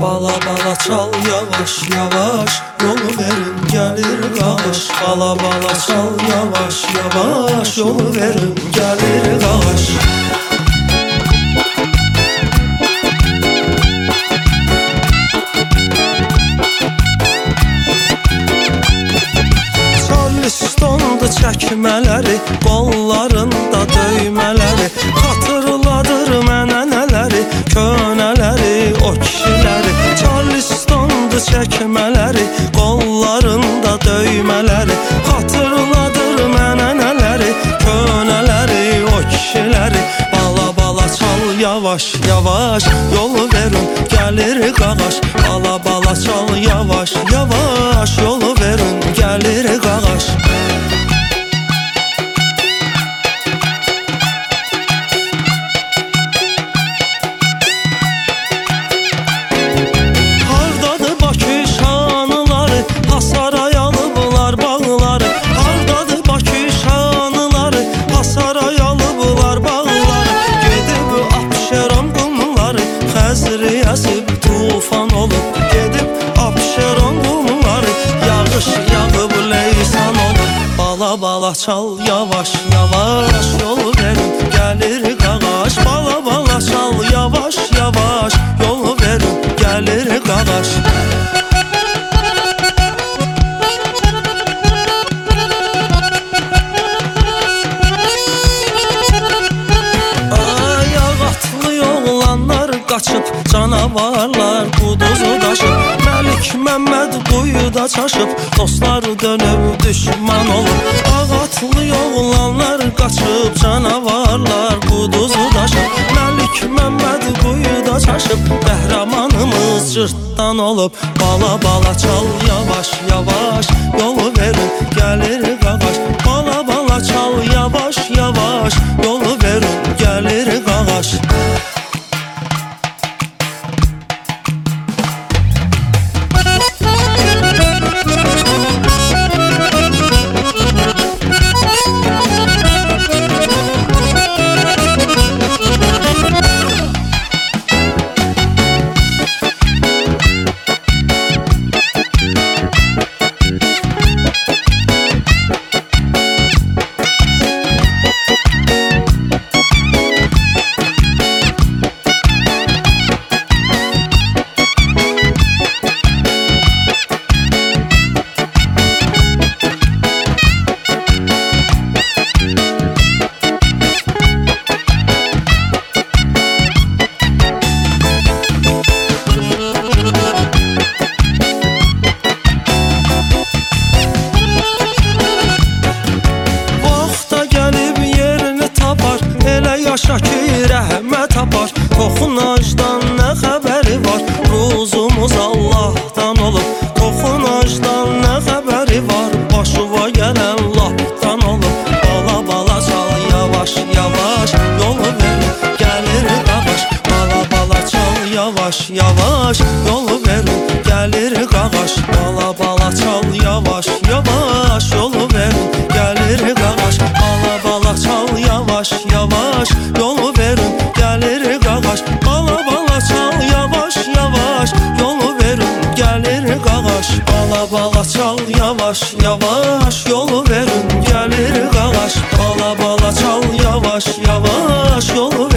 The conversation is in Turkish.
Bala bala çal yavaş yavaş Yolu verin gelir qağış Bala bala çal yavaş yavaş Yolu verin gelir qağış Charleston'da çəkmələri Qollarında döymələri Xatırladır mənə yavaş yavaş. Yolu verin gəlir qağaş Bala bala çal yavaş yavaş. Yolu verin gəlir Əsib tufan olub Gedib Abşeron qumları Yağış yağıb leysan olub Bala bala çal yavaş yavaş Yol verin. Gəlir qağaş Bala bala çal yavaş yavaş Yol verin. Gəlir qağaş qaçıb Canavarlar quduzu daşıb Məlik Məmməd quyuda çaşıb Dostlar dönüb düşman olub Ağ atlı oğlanlar qaçıb Canavarlar quduzu daşıb Məlik Məmməd quyuda çaşıb Qəhrəmanımız cırtdan olub Bala bala çal yavaş yavaş Yolu verin gəlir Yaşa ki rəhmət tapar Toxunacdan nə xəbəri var? Ruzumuz Allahdan olub. Toxunacdan nə xəbəri var? Başıva gələn lapdan olub. Bala bala çal yavaş yavaş. Yolu verin gəlir qavaş Bala bala çal yavaş yavaş yavaş Yolu verin? Gelir kağaç Bala bala çal yavaş yavaş. Yolu verin? Gelir kağaç Bala bala çal yavaş yavaş. Yolu verin? Gelir kağaç Bala bala çal yavaş yavaş. Yolu